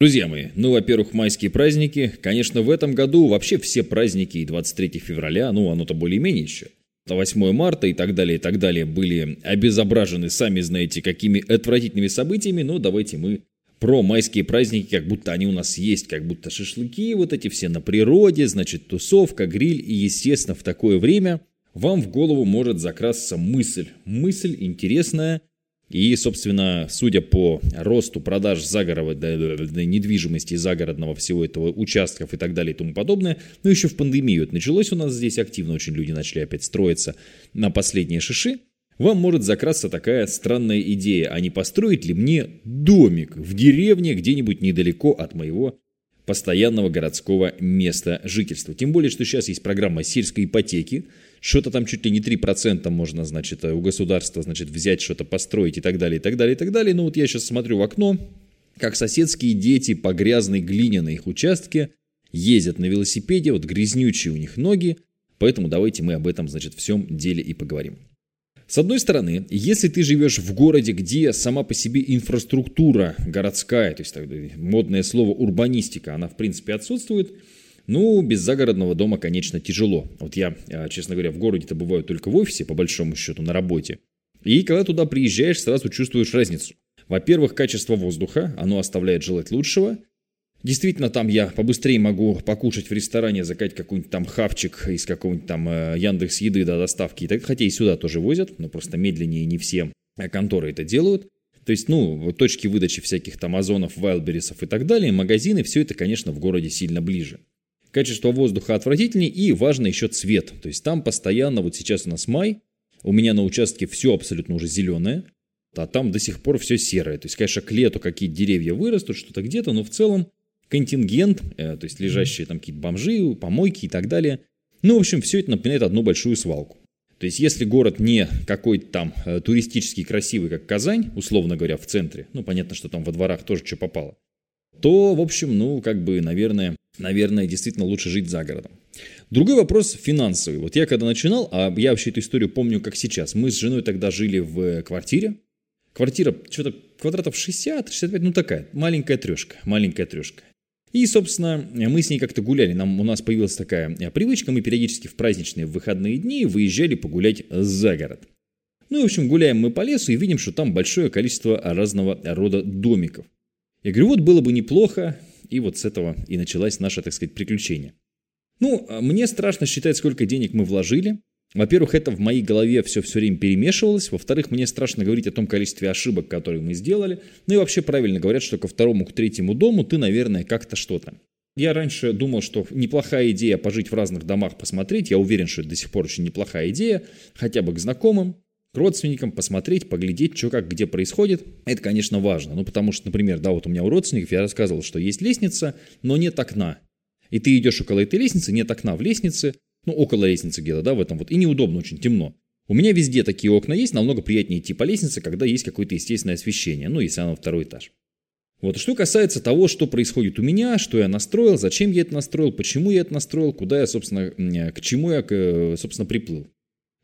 Друзья мои, ну, во-первых, майские праздники. Конечно, в этом году вообще все праздники и 23 февраля, ну, оно-то более-менее еще. 8 марта и так далее, и так далее были обезображены, сами знаете, какими отвратительными событиями, но давайте мы про майские праздники, как будто они у нас есть, как будто шашлыки вот эти все на природе, значит, тусовка, гриль, и, естественно, в такое время вам в голову может закрасться мысль. Мысль интересная – и, собственно, судя по росту продаж загородной недвижимости, загородного всего этого участков и так далее и тому подобное, ну еще в пандемию это началось у нас здесь активно, очень люди начали опять строиться на последние шиши, вам может закрасться такая странная идея, а не построить ли мне домик в деревне где-нибудь недалеко от моего постоянного городского места жительства. Тем более, что сейчас есть программа сельской ипотеки, что-то там чуть ли не 3% можно, значит, у государства, значит, взять, что-то построить и так далее, и так далее, и так далее. Ну вот я сейчас смотрю в окно, как соседские дети по грязной глине на их участке ездят на велосипеде, вот грязнючие у них ноги, поэтому давайте мы об этом, значит, всем деле и поговорим. С одной стороны, если ты живешь в городе, где сама по себе инфраструктура городская, то есть модное слово урбанистика, она в принципе отсутствует, ну, без загородного дома, конечно, тяжело. Вот я, а, честно говоря, в городе-то бываю только в офисе, по большому счету, на работе. И когда туда приезжаешь, сразу чувствуешь разницу. Во-первых, качество воздуха, оно оставляет желать лучшего. Действительно, там я побыстрее могу покушать в ресторане, заказать какой-нибудь там хавчик из какого-нибудь там э, Яндекс Еды до доставки. Так, хотя и сюда тоже возят, но просто медленнее не все конторы это делают. То есть, ну, точки выдачи всяких там озонов, вайлберисов и так далее, магазины, все это, конечно, в городе сильно ближе. Качество воздуха отвратительнее и важно еще цвет. То есть там постоянно, вот сейчас у нас май, у меня на участке все абсолютно уже зеленое, а там до сих пор все серое. То есть, конечно, к лету какие-то деревья вырастут, что-то где-то, но в целом контингент, э, то есть лежащие там какие-то бомжи, помойки и так далее. Ну, в общем, все это напоминает одну большую свалку. То есть, если город не какой-то там э, туристический красивый, как Казань, условно говоря, в центре, ну, понятно, что там во дворах тоже что попало, то, в общем, ну, как бы, наверное, наверное, действительно лучше жить за городом. Другой вопрос финансовый. Вот я когда начинал, а я вообще эту историю помню как сейчас, мы с женой тогда жили в квартире, Квартира что-то квадратов 60, 65, ну такая, маленькая трешка, маленькая трешка. И, собственно, мы с ней как-то гуляли. Нам, у нас появилась такая э, привычка. Мы периодически в праздничные выходные дни выезжали погулять за город. Ну, в общем, гуляем мы по лесу и видим, что там большое количество разного рода домиков. Я говорю, вот было бы неплохо. И вот с этого и началась наша, так сказать, приключение. Ну, а мне страшно считать, сколько денег мы вложили. Во-первых, это в моей голове все все время перемешивалось. Во-вторых, мне страшно говорить о том количестве ошибок, которые мы сделали. Ну и вообще правильно говорят, что ко второму, к третьему дому ты, наверное, как-то что-то. Я раньше думал, что неплохая идея пожить в разных домах, посмотреть. Я уверен, что это до сих пор очень неплохая идея. Хотя бы к знакомым, к родственникам, посмотреть, поглядеть, что как, где происходит. Это, конечно, важно. Ну, потому что, например, да, вот у меня у родственников я рассказывал, что есть лестница, но нет окна. И ты идешь около этой лестницы, нет окна в лестнице, ну, около лестницы где-то, да, в этом вот, и неудобно, очень темно. У меня везде такие окна есть, намного приятнее идти по лестнице, когда есть какое-то естественное освещение, ну, если оно второй этаж. Вот, что касается того, что происходит у меня, что я настроил, зачем я это настроил, почему я это настроил, куда я, собственно, к чему я, собственно, приплыл.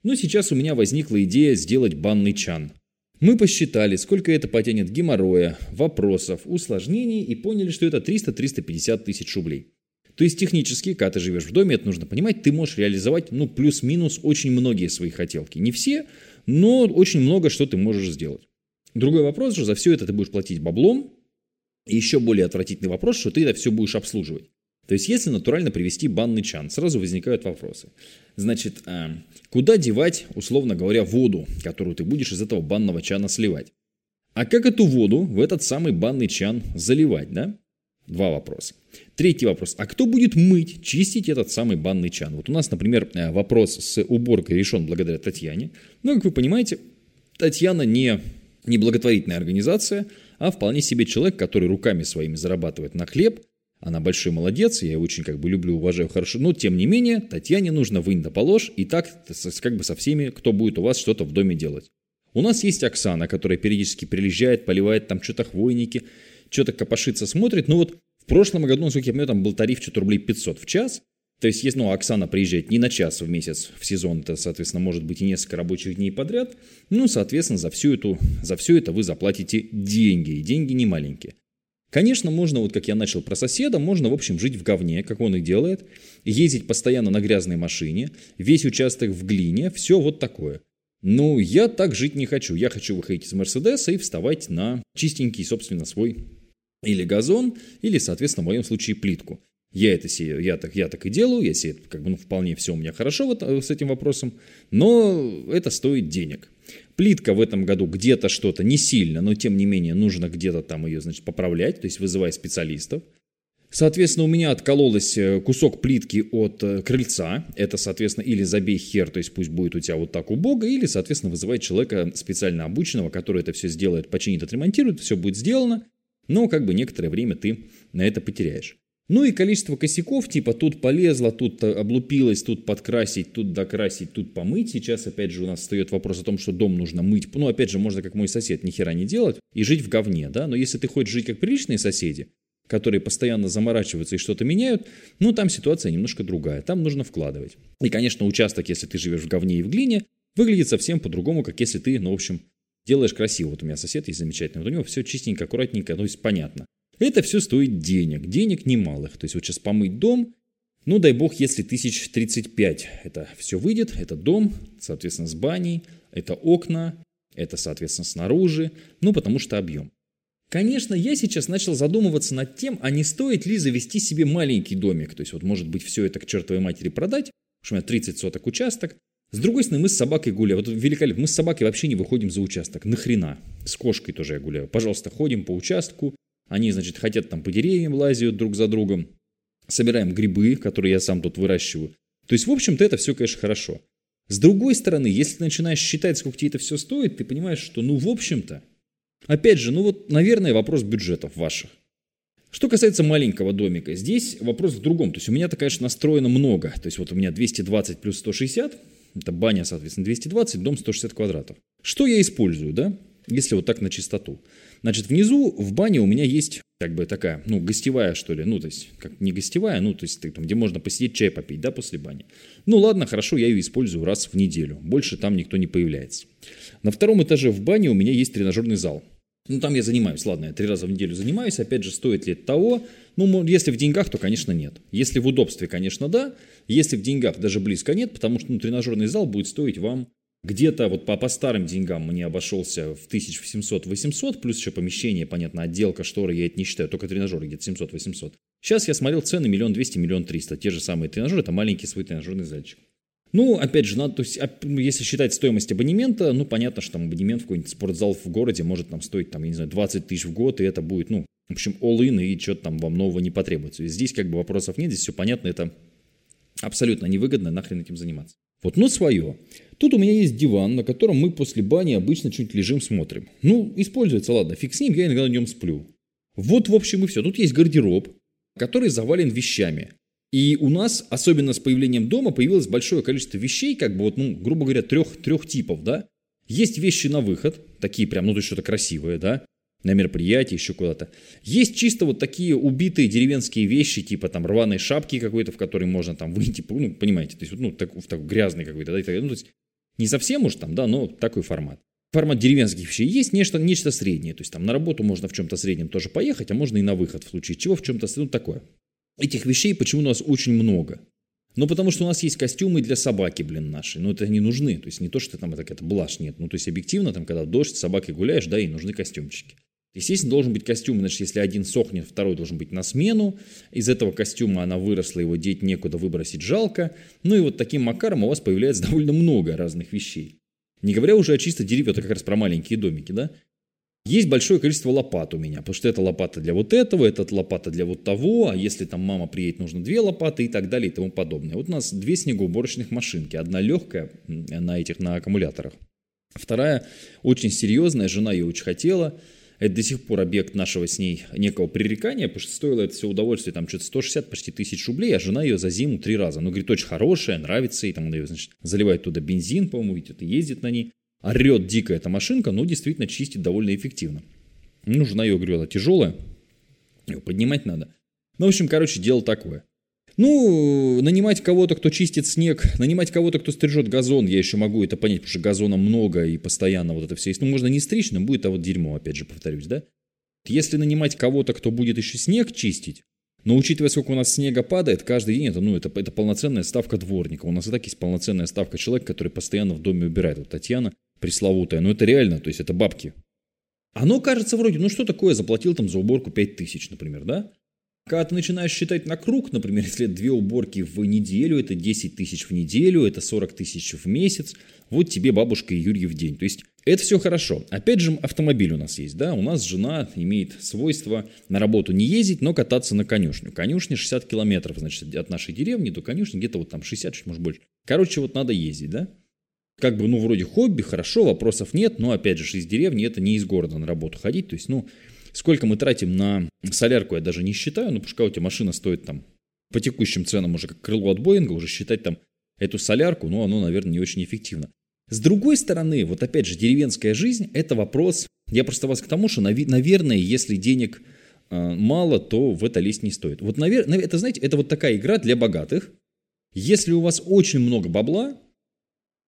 Ну, сейчас у меня возникла идея сделать банный чан. Мы посчитали, сколько это потянет геморроя, вопросов, усложнений и поняли, что это 300-350 тысяч рублей. То есть технически, когда ты живешь в доме, это нужно понимать, ты можешь реализовать, ну, плюс-минус очень многие свои хотелки. Не все, но очень много что ты можешь сделать. Другой вопрос же, за все это ты будешь платить баблом. И еще более отвратительный вопрос, что ты это все будешь обслуживать. То есть, если натурально привести банный чан, сразу возникают вопросы. Значит, а, куда девать, условно говоря, воду, которую ты будешь из этого банного чана сливать? А как эту воду в этот самый банный чан заливать, да? Два вопроса. Третий вопрос. А кто будет мыть, чистить этот самый банный чан? Вот у нас, например, э, вопрос с уборкой решен благодаря Татьяне. Но, как вы понимаете, Татьяна не, не благотворительная организация, а вполне себе человек, который руками своими зарабатывает на хлеб. Она большой молодец, я ее очень как бы люблю, уважаю, хорошо. Но, тем не менее, Татьяне нужно вынь да положь, и так как бы со всеми, кто будет у вас что-то в доме делать. У нас есть Оксана, которая периодически приезжает, поливает там что-то хвойники, что-то копошится, смотрит. Ну вот в прошлом году, насколько я помню, там был тариф что-то рублей 500 в час. То есть, если ну, Оксана приезжает не на час в месяц в сезон, это, соответственно, может быть и несколько рабочих дней подряд, ну, соответственно, за, всю эту, за все это вы заплатите деньги, и деньги не маленькие. Конечно, можно, вот как я начал про соседа, можно, в общем, жить в говне, как он и делает, ездить постоянно на грязной машине, весь участок в глине, все вот такое. Ну, я так жить не хочу. Я хочу выходить из Мерседеса и вставать на чистенький, собственно, свой или газон, или, соответственно, в моем случае плитку. Я это сею, я так, я так и делаю, я сею, как бы, ну, вполне все у меня хорошо вот, э, с этим вопросом, но это стоит денег. Плитка в этом году где-то что-то не сильно, но тем не менее нужно где-то там ее, значит, поправлять, то есть вызывая специалистов. Соответственно, у меня откололась э, кусок плитки от э, крыльца. Это, соответственно, или забей хер, то есть пусть будет у тебя вот так убого, или, соответственно, вызывает человека специально обученного, который это все сделает, починит, отремонтирует, все будет сделано. Но как бы некоторое время ты на это потеряешь. Ну и количество косяков, типа тут полезла, тут облупилась, тут подкрасить, тут докрасить, тут помыть. Сейчас опять же у нас встает вопрос о том, что дом нужно мыть. Ну опять же, можно как мой сосед ни хера не делать и жить в говне, да. Но если ты хочешь жить как приличные соседи, которые постоянно заморачиваются и что-то меняют, ну там ситуация немножко другая, там нужно вкладывать. И, конечно, участок, если ты живешь в говне и в глине, выглядит совсем по-другому, как если ты, ну, в общем, делаешь красиво. Вот у меня сосед есть замечательный, вот у него все чистенько, аккуратненько, ну, есть понятно. Это все стоит денег, денег немалых. То есть вот сейчас помыть дом, ну дай бог, если тысяч тридцать пять это все выйдет, это дом, соответственно, с баней, это окна, это, соответственно, снаружи, ну потому что объем. Конечно, я сейчас начал задумываться над тем, а не стоит ли завести себе маленький домик. То есть вот может быть все это к чертовой матери продать, потому что у меня 30 соток участок. С другой стороны, мы с собакой гуляем. Вот великолепно. Мы с собакой вообще не выходим за участок. Нахрена? С кошкой тоже я гуляю. Пожалуйста, ходим по участку, они, значит, хотят там по деревьям лазят друг за другом. Собираем грибы, которые я сам тут выращиваю. То есть, в общем-то, это все, конечно, хорошо. С другой стороны, если ты начинаешь считать, сколько тебе это все стоит, ты понимаешь, что, ну, в общем-то, опять же, ну вот, наверное, вопрос бюджетов ваших. Что касается маленького домика, здесь вопрос в другом. То есть у меня-то, конечно, настроено много. То есть вот у меня 220 плюс 160, это баня, соответственно, 220, дом 160 квадратов. Что я использую, да, если вот так на чистоту? Значит, внизу в бане у меня есть как бы такая, ну, гостевая, что ли, ну, то есть, как не гостевая, ну, то есть, там, где можно посидеть, чай попить, да, после бани. Ну, ладно, хорошо, я ее использую раз в неделю. Больше там никто не появляется. На втором этаже в бане у меня есть тренажерный зал. Ну, там я занимаюсь, ладно, я три раза в неделю занимаюсь, опять же, стоит ли это того? Ну, если в деньгах, то, конечно, нет. Если в удобстве, конечно, да. Если в деньгах, даже близко нет, потому что ну, тренажерный зал будет стоить вам где-то вот по, по старым деньгам мне обошелся в 1700-800, плюс еще помещение, понятно, отделка, шторы, я это не считаю, только тренажеры где-то 700-800. Сейчас я смотрел цены миллион двести, миллион триста. Те же самые тренажеры, это маленький свой тренажерный зальчик. Ну, опять же, надо, то есть, ну, если считать стоимость абонемента, ну, понятно, что там абонемент в какой-нибудь спортзал в городе может там стоить, там, я не знаю, 20 тысяч в год, и это будет, ну, в общем, all-in, и что-то там вам нового не потребуется. И здесь как бы вопросов нет, здесь все понятно, это абсолютно невыгодно, нахрен этим заниматься. Вот, но свое. Тут у меня есть диван, на котором мы после бани обычно чуть лежим, смотрим. Ну, используется, ладно, фиг с ним, я иногда на нем сплю. Вот, в общем, и все. Тут есть гардероб, который завален вещами. И у нас, особенно с появлением дома, появилось большое количество вещей, как бы вот, ну, грубо говоря, трех, трех типов, да. Есть вещи на выход, такие прям, ну, то есть что-то красивое, да на мероприятие, еще куда-то. Есть чисто вот такие убитые деревенские вещи, типа там рваной шапки какой-то, в которой можно там выйти, ну, понимаете, то есть, ну, так, в такой грязный какой-то, да, ну, то есть, не совсем уж там, да, но такой формат. Формат деревенских вещей есть нечто, нечто среднее, то есть там на работу можно в чем-то среднем тоже поехать, а можно и на выход в случае чего в чем-то, ну, такое. Этих вещей почему у нас очень много? Ну, потому что у нас есть костюмы для собаки, блин, наши. Но это не нужны. То есть не то, что там это какая-то блажь, нет. Ну, то есть объективно, там, когда дождь, с собакой гуляешь, да, и нужны костюмчики. Естественно, должен быть костюм, значит, если один сохнет, второй должен быть на смену. Из этого костюма она выросла, его деть некуда, выбросить жалко. Ну и вот таким макаром у вас появляется довольно много разных вещей. Не говоря уже о чисто деревья, это как раз про маленькие домики, да? Есть большое количество лопат у меня, потому что это лопата для вот этого, это лопата для вот того, а если там мама приедет, нужно две лопаты и так далее и тому подобное. Вот у нас две снегоуборочных машинки. Одна легкая на этих, на аккумуляторах. Вторая очень серьезная, жена ее очень хотела – это до сих пор объект нашего с ней некого пререкания, потому что стоило это все удовольствие там что-то 160 почти тысяч рублей, а жена ее за зиму три раза. Ну, говорит, очень хорошая, нравится, и там она ее, значит, заливает туда бензин, по-моему, видит, и ездит на ней. Орет дико эта машинка, но действительно чистит довольно эффективно. Ну, жена ее, говорю, тяжелая, ее поднимать надо. Ну, в общем, короче, дело такое. Ну, нанимать кого-то, кто чистит снег, нанимать кого-то, кто стрижет газон, я еще могу это понять, потому что газона много и постоянно вот это все есть. Ну, можно не стричь, но будет а вот дерьмо, опять же, повторюсь, да? Если нанимать кого-то, кто будет еще снег чистить, но учитывая, сколько у нас снега падает, каждый день это, ну, это, это полноценная ставка дворника. У нас и так есть полноценная ставка человека, который постоянно в доме убирает. Вот Татьяна пресловутая. Но это реально, то есть это бабки. Оно кажется вроде, ну что такое, заплатил там за уборку 5 тысяч, например, да? Когда ты начинаешь считать на круг, например, если две уборки в неделю, это 10 тысяч в неделю, это 40 тысяч в месяц, вот тебе бабушка и Юрий в день. То есть это все хорошо. Опять же, автомобиль у нас есть, да, у нас жена имеет свойство на работу не ездить, но кататься на конюшню. Конюшня 60 километров, значит, от нашей деревни до конюшни где-то вот там 60, чуть может больше. Короче, вот надо ездить, да. Как бы, ну, вроде хобби, хорошо, вопросов нет, но, опять же, из деревни это не из города на работу ходить, то есть, ну, сколько мы тратим на солярку, я даже не считаю, ну, пускай у тебя машина стоит там по текущим ценам уже как крыло от Боинга, уже считать там эту солярку, ну, оно, наверное, не очень эффективно. С другой стороны, вот опять же, деревенская жизнь – это вопрос, я просто вас к тому, что, наверное, если денег э, мало, то в это лезть не стоит. Вот, наверное, это, знаете, это вот такая игра для богатых. Если у вас очень много бабла,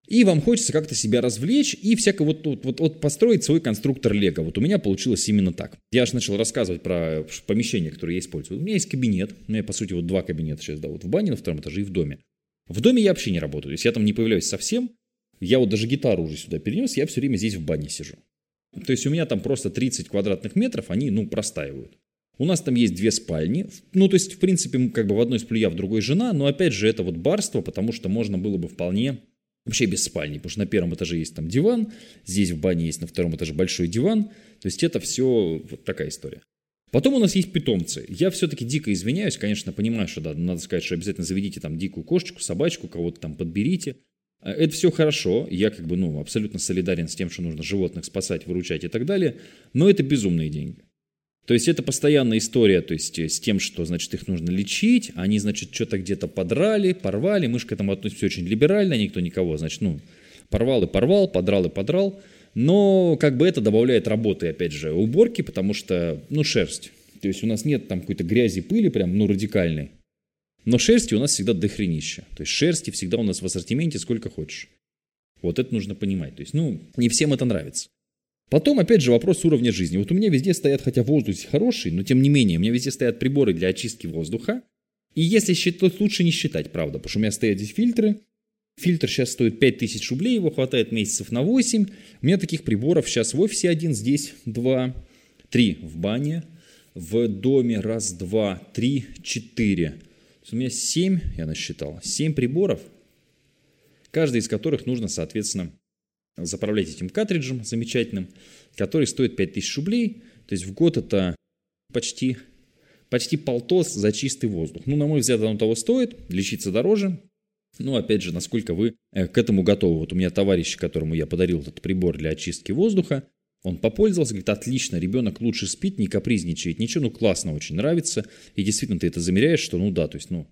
и вам хочется как-то себя развлечь и всяко вот, вот, вот, вот построить свой конструктор Лего. Вот у меня получилось именно так. Я же начал рассказывать про помещение, которое я использую. У меня есть кабинет. У меня, по сути, вот два кабинета сейчас, да, вот в бане на втором этаже и в доме. В доме я вообще не работаю. То есть я там не появляюсь совсем. Я вот даже гитару уже сюда перенес, я все время здесь в бане сижу. То есть у меня там просто 30 квадратных метров, они, ну, простаивают. У нас там есть две спальни. Ну, то есть, в принципе, как бы в одной сплю я, в другой жена. Но, опять же, это вот барство, потому что можно было бы вполне вообще без спальни. Потому что на первом этаже есть там диван, здесь в бане есть на втором этаже большой диван. То есть, это все вот такая история. Потом у нас есть питомцы. Я все-таки дико извиняюсь, конечно, понимаю, что да, надо сказать, что обязательно заведите там дикую кошечку, собачку, кого-то там подберите. А, это все хорошо, я как бы, ну, абсолютно солидарен с тем, что нужно животных спасать, выручать и так далее, но это безумные деньги. То есть это постоянная история, то есть э, с тем, что, значит, их нужно лечить, они, значит, что-то где-то подрали, порвали, мы же к этому относимся очень либерально, никто никого, значит, ну, порвал и порвал, подрал и подрал, но как бы это добавляет работы, опять же, уборки, потому что, ну, шерсть, то есть у нас нет там какой-то грязи, пыли прям, ну, радикальной, но шерсти у нас всегда дохренища. То есть шерсти всегда у нас в ассортименте сколько хочешь. Вот это нужно понимать. То есть, ну, не всем это нравится. Потом, опять же, вопрос уровня жизни. Вот у меня везде стоят, хотя воздух хороший, но тем не менее, у меня везде стоят приборы для очистки воздуха. И если считать, лучше не считать, правда, потому что у меня стоят здесь фильтры. Фильтр сейчас стоит 5000 рублей, его хватает месяцев на 8. У меня таких приборов сейчас в офисе один, здесь два, три в бане, в доме раз, два, три, четыре у меня 7, я насчитал, 7 приборов, каждый из которых нужно, соответственно, заправлять этим картриджем замечательным, который стоит 5000 рублей. То есть в год это почти, почти полтос за чистый воздух. Ну, на мой взгляд, оно того стоит, лечиться дороже. Ну, опять же, насколько вы э, к этому готовы. Вот у меня товарищ, которому я подарил этот прибор для очистки воздуха, он попользовался, говорит, отлично, ребенок лучше спит, не капризничает, ничего, ну классно, очень нравится. И действительно ты это замеряешь, что ну да, то есть, ну,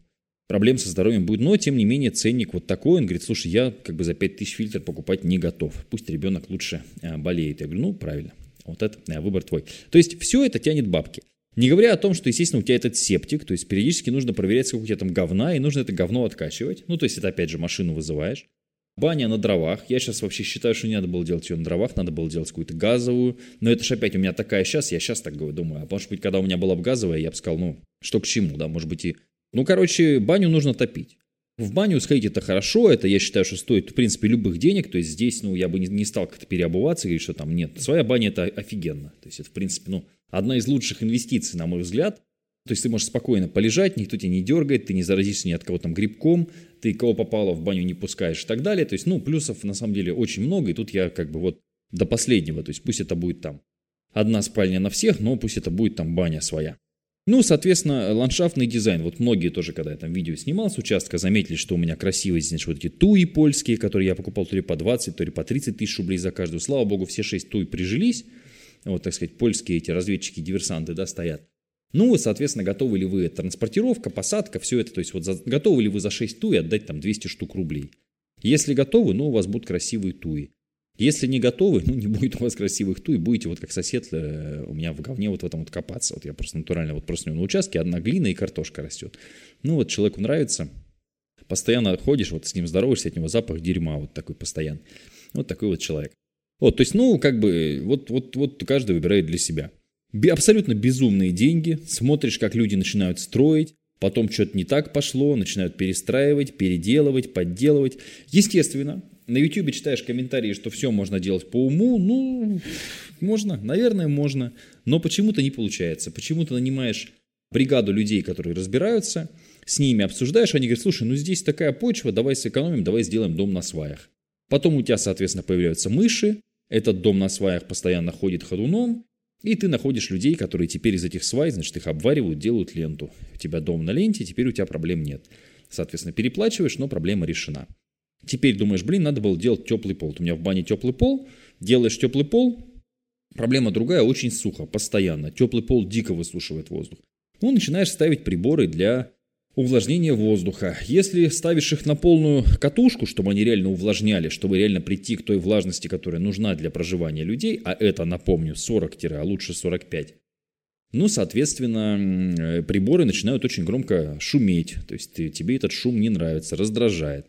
проблем со здоровьем будет. Но, тем не менее, ценник вот такой. Он говорит, слушай, я как бы за 5000 фильтр покупать не готов. Пусть ребенок лучше э, болеет. Я говорю, ну, правильно. Вот это э, выбор твой. То есть, все это тянет бабки. Не говоря о том, что, естественно, у тебя этот септик, то есть периодически нужно проверять, сколько у тебя там говна, и нужно это говно откачивать. Ну, то есть это, опять же, машину вызываешь. Баня на дровах. Я сейчас вообще считаю, что не надо было делать ее на дровах, надо было делать какую-то газовую. Но это же опять у меня такая сейчас, я сейчас так думаю. А может быть, когда у меня была бы газовая, я бы сказал, ну, что к чему, да, может быть и... Ну, короче, баню нужно топить. В баню сходить это хорошо, это я считаю, что стоит, в принципе, любых денег, то есть здесь, ну, я бы не, не стал как-то переобуваться и говорить, что там нет. Своя баня это офигенно, то есть это, в принципе, ну, одна из лучших инвестиций, на мой взгляд, то есть ты можешь спокойно полежать, никто тебя не дергает, ты не заразишься ни от кого там грибком, ты кого попало в баню не пускаешь и так далее. То есть, ну, плюсов на самом деле очень много, и тут я как бы вот до последнего, то есть пусть это будет там одна спальня на всех, но пусть это будет там баня своя. Ну, соответственно, ландшафтный дизайн. Вот многие тоже, когда я там видео снимал с участка, заметили, что у меня красивые, значит, вот эти туи польские, которые я покупал то ли по 20, то ли по 30 тысяч рублей за каждую. Слава богу, все шесть туй прижились. Вот, так сказать, польские эти разведчики-диверсанты, да, стоят. Ну, соответственно, готовы ли вы транспортировка, посадка, все это, то есть вот за, готовы ли вы за 6 туи отдать там 200 штук рублей. Если готовы, ну, у вас будут красивые туи. Если не готовы, ну, не будет у вас красивых туи, будете вот как сосед э, у меня в говне вот в этом вот копаться. Вот я просто натурально вот просто на участке одна глина и картошка растет. Ну, вот человеку нравится, постоянно ходишь, вот с ним здороваешься, от него запах дерьма вот такой постоянный. Вот такой вот человек. Вот, то есть, ну, как бы, вот, вот, вот каждый выбирает для себя. абсолютно безумные деньги, смотришь, как люди начинают строить, потом что-то не так пошло, начинают перестраивать, переделывать, подделывать. Естественно, на YouTube читаешь комментарии, что все можно делать по уму, ну, можно, наверное, можно, но почему-то не получается. Почему-то нанимаешь бригаду людей, которые разбираются, с ними обсуждаешь, они говорят, слушай, ну здесь такая почва, давай сэкономим, давай сделаем дом на сваях. Потом у тебя, соответственно, появляются мыши, этот дом на сваях постоянно ходит ходуном, и ты находишь людей, которые теперь из этих свай, значит, их обваривают, делают ленту. У тебя дом на ленте, теперь у тебя проблем нет. Соответственно, переплачиваешь, но проблема решена. Теперь думаешь, блин, надо было делать теплый пол. У меня в бане теплый пол, делаешь теплый пол, проблема другая, очень сухо, постоянно. Теплый пол дико высушивает воздух. Ну, начинаешь ставить приборы для увлажнения воздуха. Если ставишь их на полную катушку, чтобы они реально увлажняли, чтобы реально прийти к той влажности, которая нужна для проживания людей, а это, напомню, 40, а лучше 45, ну, соответственно, приборы начинают очень громко шуметь. То есть тебе этот шум не нравится, раздражает.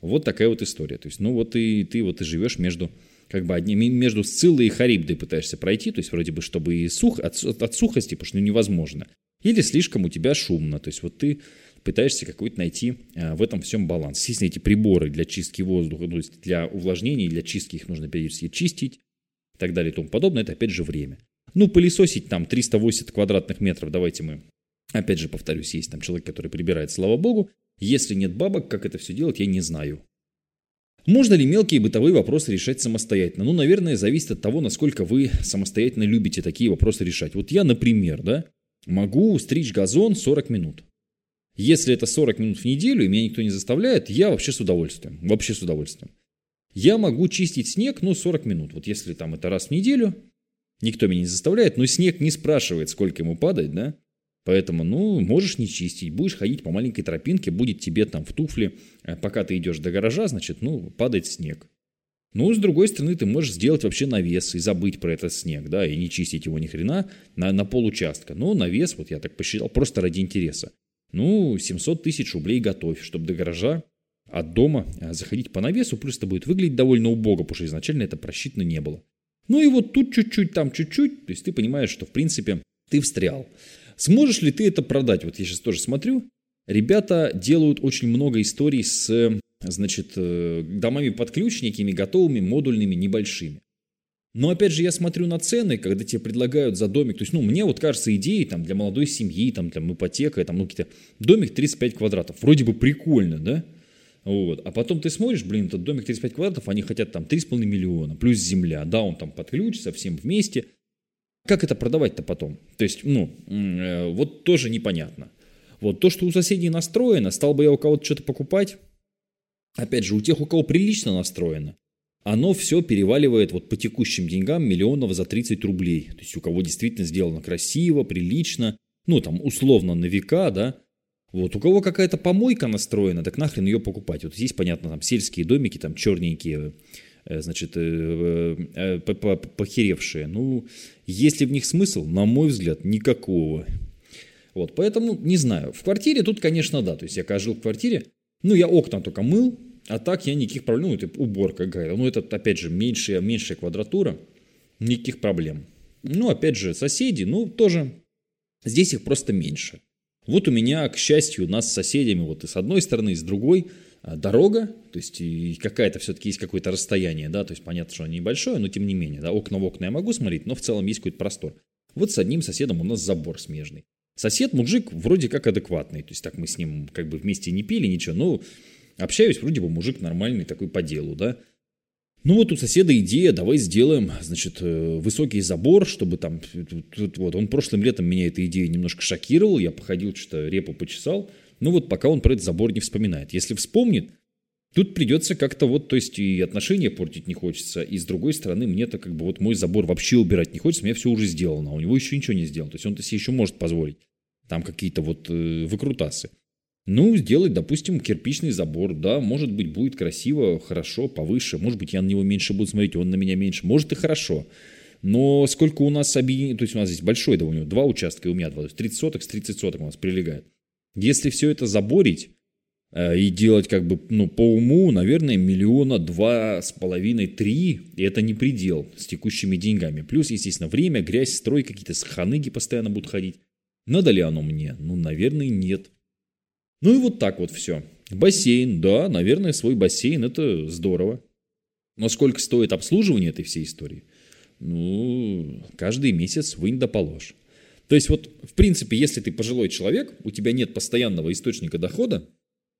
Вот такая вот история. То есть, ну вот и ты вот и живешь между как бы одними, между Сциллой и Харибдой пытаешься пройти, то есть вроде бы, чтобы и сух, от, от сухости, потому что ну, невозможно. Или слишком у тебя шумно. То есть вот ты пытаешься какой-то найти а, в этом всем баланс. Естественно, эти приборы для чистки воздуха, то есть для увлажнения, для чистки их нужно периодически чистить и так далее и тому подобное. Это опять же время. Ну, пылесосить там 380 квадратных метров, давайте мы, опять же повторюсь, есть там человек, который прибирает, слава богу. Если нет бабок, как это все делать, я не знаю. Можно ли мелкие бытовые вопросы решать самостоятельно? Ну, наверное, зависит от того, насколько вы самостоятельно любите такие вопросы решать. Вот я, например, да, Могу стричь газон 40 минут. Если это 40 минут в неделю, и меня никто не заставляет, я вообще с удовольствием. Вообще с удовольствием. Я могу чистить снег, ну, 40 минут. Вот если там это раз в неделю, никто меня не заставляет, но снег не спрашивает, сколько ему падать, да? Поэтому, ну, можешь не чистить, будешь ходить по маленькой тропинке, будет тебе там в туфле, э, пока ты идешь до гаража, значит, ну, падает снег. Ну, с другой стороны, ты можешь сделать вообще навес и забыть про этот снег, да, и не чистить его ни хрена на, на получастка. Но навес, вот я так посчитал, просто ради интереса. Ну, 700 тысяч рублей готовь, чтобы до гаража от дома а, заходить по навесу, плюс это будет выглядеть довольно убого, потому что изначально это просчитано не было. Ну и вот тут чуть-чуть, там чуть-чуть, то есть ты понимаешь, что в принципе ты встрял. Сможешь ли ты это продать? Вот я сейчас тоже смотрю, ребята делают очень много историй с значит, э, домами под ключ, некими готовыми, модульными, небольшими. Но опять же, я смотрю на цены, когда тебе предлагают за домик, то есть, ну, мне вот кажется, идеи там для молодой семьи, там, там ипотека, там, ну, какие-то, домик 35 квадратов, вроде бы прикольно, да? Вот. А потом ты смотришь, блин, этот домик 35 квадратов, они хотят там 3,5 миллиона, плюс земля, да, он там под ключ, совсем вместе. Как это продавать-то потом? То есть, ну, э, вот тоже непонятно. Вот то, что у соседей настроено, стал бы я у кого-то что-то покупать, опять же, у тех, у кого прилично настроено, оно все переваливает вот по текущим деньгам миллионов за 30 рублей. То есть у кого действительно сделано красиво, прилично, ну там условно на века, да. Вот у кого какая-то помойка настроена, так нахрен ее покупать. Вот здесь, понятно, там сельские домики, там черненькие, значит, э, э, похеревшие. Ну, есть ли в них смысл? На мой взгляд, никакого. Вот, поэтому не знаю. В квартире тут, конечно, да. То есть я когда жил в квартире, ну, я окна только мыл, а так я никаких проблем, ну, это уборка какая-то. Ну, это, опять же, меньшая, меньшая квадратура, никаких проблем. Ну, опять же, соседи, ну, тоже, здесь их просто меньше. Вот у меня, к счастью, у нас с соседями, вот и с одной стороны, и с другой, а, дорога, то есть и какая-то все-таки есть какое-то расстояние, да, то есть понятно, что оно небольшое, но тем не менее, да, окна в окна я могу смотреть, но в целом есть какой-то простор. Вот с одним соседом у нас забор смежный. Сосед мужик вроде как адекватный, то есть так мы с ним как бы вместе не пили, ничего, но общаюсь, вроде бы мужик нормальный такой по делу, да. Ну вот у соседа идея, давай сделаем, значит, э, высокий забор, чтобы там, тут, вот, он прошлым летом меня эта идея немножко шокировал, я походил, что-то репу почесал, ну вот пока он про этот забор не вспоминает. Если вспомнит, Тут придется как-то вот, то есть и отношения портить не хочется, и с другой стороны мне-то как бы вот мой забор вообще убирать не хочется, у меня все уже сделано, а у него еще ничего не сделано, то есть он-то себе еще может позволить там какие-то вот э, выкрутасы. Ну, сделать, допустим, кирпичный забор, да, может быть, будет красиво, хорошо, повыше, может быть, я на него меньше буду смотреть, он на меня меньше, может и хорошо. Но сколько у нас объединений, то есть у нас здесь большой, да, у него два участка, и у меня два, то есть 30 соток с 30 соток у нас прилегает. Если все это заборить, Э, и делать как бы, ну, по уму, наверное, миллиона два с половиной, три, и это не предел с текущими деньгами. Плюс, естественно, время, грязь, строй, какие-то ханыги постоянно будут ходить. Надо ли оно мне? Ну, наверное, нет. Ну и вот так вот все. Бассейн, да, наверное, свой бассейн, это здорово. Но сколько стоит обслуживание этой всей истории? Ну, каждый месяц вынь да положь. То есть вот, в принципе, если ты пожилой человек, у тебя нет постоянного источника дохода,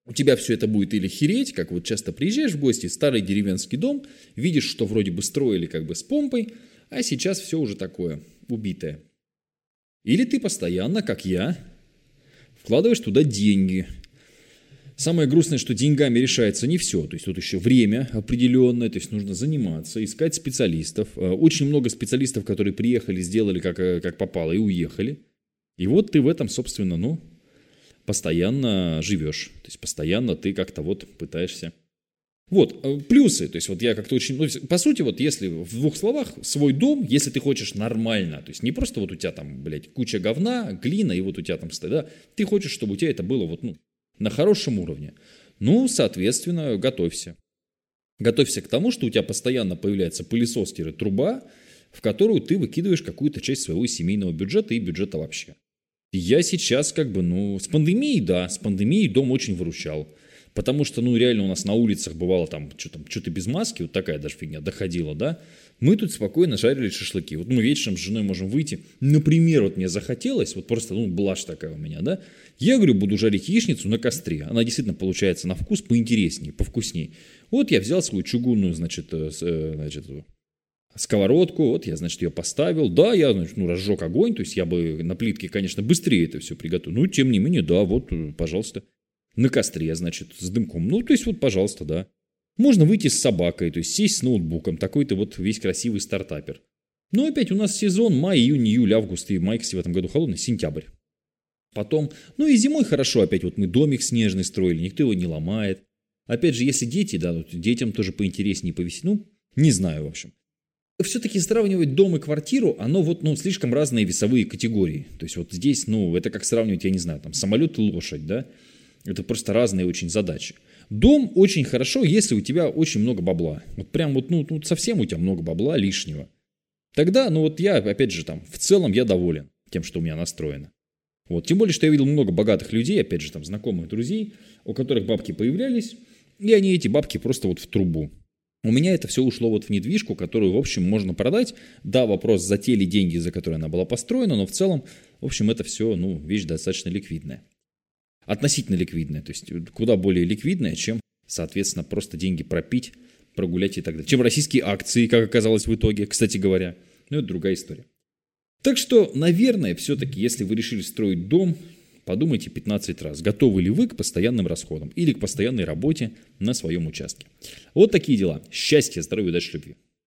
у тебя все это будет или хереть, как вот часто приезжаешь в гости, старый деревенский дом, видишь, что вроде бы строили как бы с помпой, а сейчас все уже такое, убитое. Или ты постоянно, как я, вкладываешь туда деньги. Самое грустное, что деньгами решается не все. То есть тут еще время определенное, то есть нужно заниматься, искать специалистов. Э, очень много специалистов, которые приехали, сделали как, э, как попало и уехали. И вот ты в этом, собственно, ну, постоянно живешь. То есть постоянно ты как-то вот пытаешься вот, э, плюсы, то есть вот я как-то очень, ну, по сути, вот если в двух словах, свой дом, если ты хочешь нормально, то есть не просто вот у тебя там, блядь, куча говна, глина, и вот у тебя там стоит, да, ты хочешь, чтобы у тебя это было вот, ну, на хорошем уровне. Ну, соответственно, готовься. Готовься к тому, что у тебя постоянно появляется пылесос-труба, в которую ты выкидываешь какую-то часть своего семейного бюджета и бюджета вообще. Я сейчас как бы, ну, с пандемией, да, с пандемией дом очень выручал. Потому что, ну, реально у нас на улицах бывало там, что там, что-то без маски, вот такая даже фигня доходила, да. Мы тут спокойно жарили шашлыки. Вот мы вечером с женой можем выйти. Например, вот мне захотелось, вот просто, ну, блажь такая у меня, да. Я, говорю, буду жарить яичницу на костре. Она действительно получается на вкус поинтереснее, повкуснее. Вот я взял свою чугунную, значит, э, э, значит, сковородку, вот я, значит, ее поставил. Да, я, значит, ну, разжег огонь, то есть я бы на плитке, конечно, быстрее это все приготовил. Ну, тем не менее, да, вот, э, пожалуйста, на костре, значит, с дымком. Ну, то есть, вот, пожалуйста, да. Можно выйти с собакой, то есть сесть с ноутбуком, такой-то вот весь красивый стартапер. Но опять у нас сезон май, июнь, июль, август и май, кстати, в этом году холодный, сентябрь. Потом, ну и зимой хорошо, опять вот мы домик снежный строили, никто его не ломает. Опять же, если дети, да, вот детям тоже поинтереснее повесить, ну, не знаю, в общем все-таки сравнивать дом и квартиру, оно вот, ну, слишком разные весовые категории. То есть вот здесь, ну, это как сравнивать, я не знаю, там, самолет и лошадь, да? Это просто разные очень задачи. Дом очень хорошо, если у тебя очень много бабла. Вот прям вот, ну, ну совсем у тебя много бабла лишнего. Тогда, ну вот я, опять же, там, в целом я доволен тем, что у меня настроено. Вот, тем более, что я видел много богатых людей, опять же, там, знакомых друзей, у которых бабки появлялись, и они эти бабки просто вот в трубу. У меня это все ушло вот в недвижку, которую, в общем, можно продать. Да, вопрос, за те ли деньги, за которые она была построена, но в целом, в общем, это все, ну, вещь достаточно ликвидная. Относительно ликвидная, то есть куда более ликвидная, чем, соответственно, просто деньги пропить, прогулять и так далее. Чем российские акции, как оказалось в итоге, кстати говоря. Ну, это другая история. Так что, наверное, все-таки, если вы решили строить дом, Подумайте 15 раз, готовы ли вы к постоянным расходам или к постоянной работе на своем участке. Вот такие дела. Счастья, здоровья, удачи, любви.